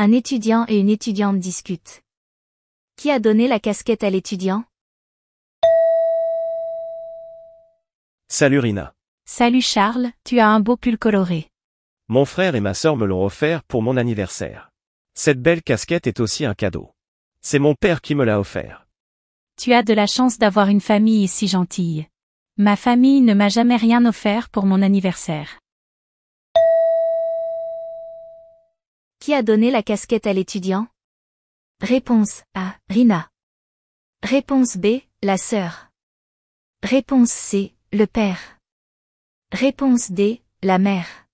Un étudiant et une étudiante discutent. Qui a donné la casquette à l'étudiant? Salut Rina. Salut Charles, tu as un beau pull coloré. Mon frère et ma sœur me l'ont offert pour mon anniversaire. Cette belle casquette est aussi un cadeau. C'est mon père qui me l'a offert. Tu as de la chance d'avoir une famille si gentille. Ma famille ne m'a jamais rien offert pour mon anniversaire. Qui a donné la casquette à l'étudiant? Réponse A. Rina. Réponse B. La sœur. Réponse C. Le père. Réponse D. La mère.